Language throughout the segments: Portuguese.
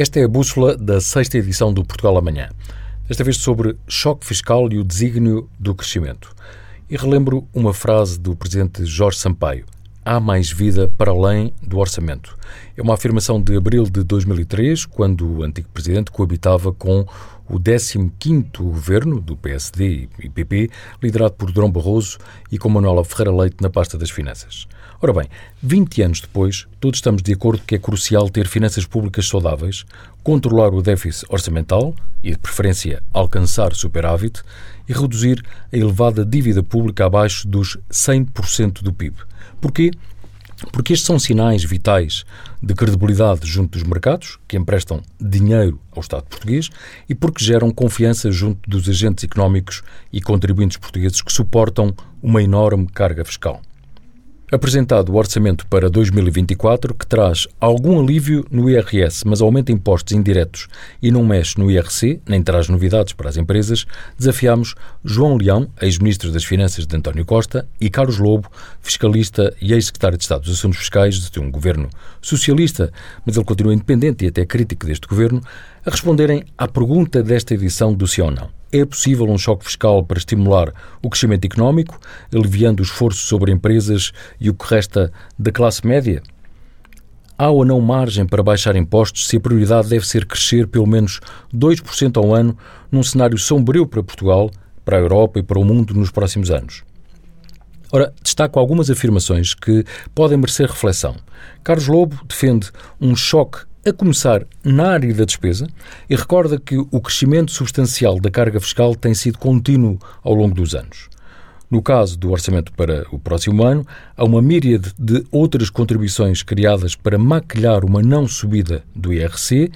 Esta é a bússola da sexta edição do Portugal Amanhã. Desta vez sobre choque fiscal e o desígnio do crescimento. E relembro uma frase do presidente Jorge Sampaio: Há mais vida para além do orçamento. É uma afirmação de abril de 2003, quando o antigo presidente coabitava com o 15º governo do PSD e PP, liderado por Dom Barroso e com Manuela Ferreira Leite na pasta das finanças. Ora bem, 20 anos depois, todos estamos de acordo que é crucial ter finanças públicas saudáveis, controlar o déficit orçamental e, de preferência, alcançar superávit e reduzir a elevada dívida pública abaixo dos 100% do PIB. Porquê? Porque estes são sinais vitais de credibilidade junto dos mercados, que emprestam dinheiro ao Estado português, e porque geram confiança junto dos agentes económicos e contribuintes portugueses que suportam uma enorme carga fiscal apresentado o orçamento para 2024, que traz algum alívio no IRS, mas aumenta impostos indiretos e não mexe no IRC, nem traz novidades para as empresas, desafiamos João Leão, ex-ministro das Finanças de António Costa, e Carlos Lobo, fiscalista e ex-secretário de Estado dos Assuntos Fiscais de um governo socialista, mas ele continua independente e até crítico deste governo, a responderem à pergunta desta edição do Sim ou Não. É possível um choque fiscal para estimular o crescimento económico, aliviando o esforço sobre empresas e o que resta da classe média? Há ou não margem para baixar impostos se a prioridade deve ser crescer pelo menos 2% ao ano num cenário sombrio para Portugal, para a Europa e para o mundo nos próximos anos? Ora, destaco algumas afirmações que podem merecer reflexão. Carlos Lobo defende um choque a começar na área da despesa e recorda que o crescimento substancial da carga fiscal tem sido contínuo ao longo dos anos. No caso do orçamento para o próximo ano, há uma míriade de outras contribuições criadas para maquilhar uma não subida do IRC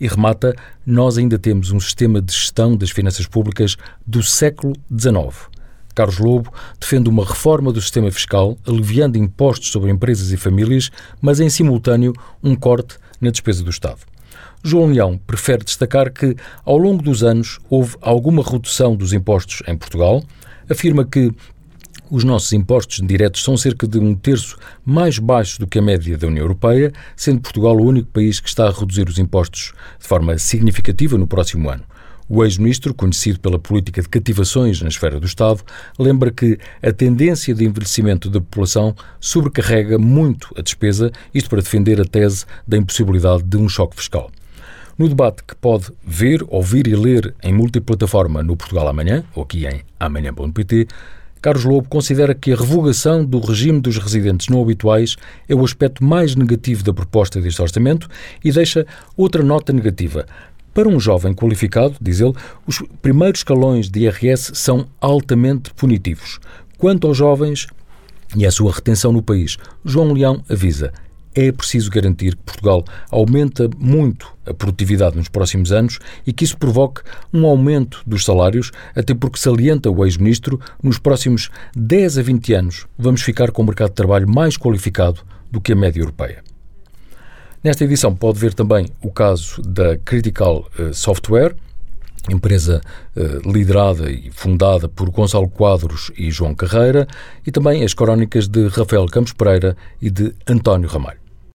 e remata: nós ainda temos um sistema de gestão das finanças públicas do século XIX. Carlos Lobo defende uma reforma do sistema fiscal, aliviando impostos sobre empresas e famílias, mas em simultâneo um corte na despesa do Estado. João Leão prefere destacar que, ao longo dos anos, houve alguma redução dos impostos em Portugal, afirma que os nossos impostos diretos são cerca de um terço mais baixos do que a média da União Europeia, sendo Portugal o único país que está a reduzir os impostos de forma significativa no próximo ano. O ex-ministro, conhecido pela política de cativações na esfera do Estado, lembra que a tendência de envelhecimento da população sobrecarrega muito a despesa, isto para defender a tese da impossibilidade de um choque fiscal. No debate que pode ver, ouvir e ler em multiplataforma no Portugal Amanhã, ou aqui em amanhã.pt, Carlos Lobo considera que a revogação do regime dos residentes não habituais é o aspecto mais negativo da proposta deste orçamento e deixa outra nota negativa. Para um jovem qualificado, diz ele, os primeiros escalões de IRS são altamente punitivos. Quanto aos jovens e à sua retenção no país, João Leão avisa é preciso garantir que Portugal aumenta muito a produtividade nos próximos anos e que isso provoque um aumento dos salários, até porque salienta o ex-ministro, nos próximos 10 a 20 anos vamos ficar com um mercado de trabalho mais qualificado do que a média europeia. Nesta edição pode ver também o caso da Critical eh, Software, empresa eh, liderada e fundada por Gonçalo Quadros e João Carreira, e também as crónicas de Rafael Campos Pereira e de António Ramalho.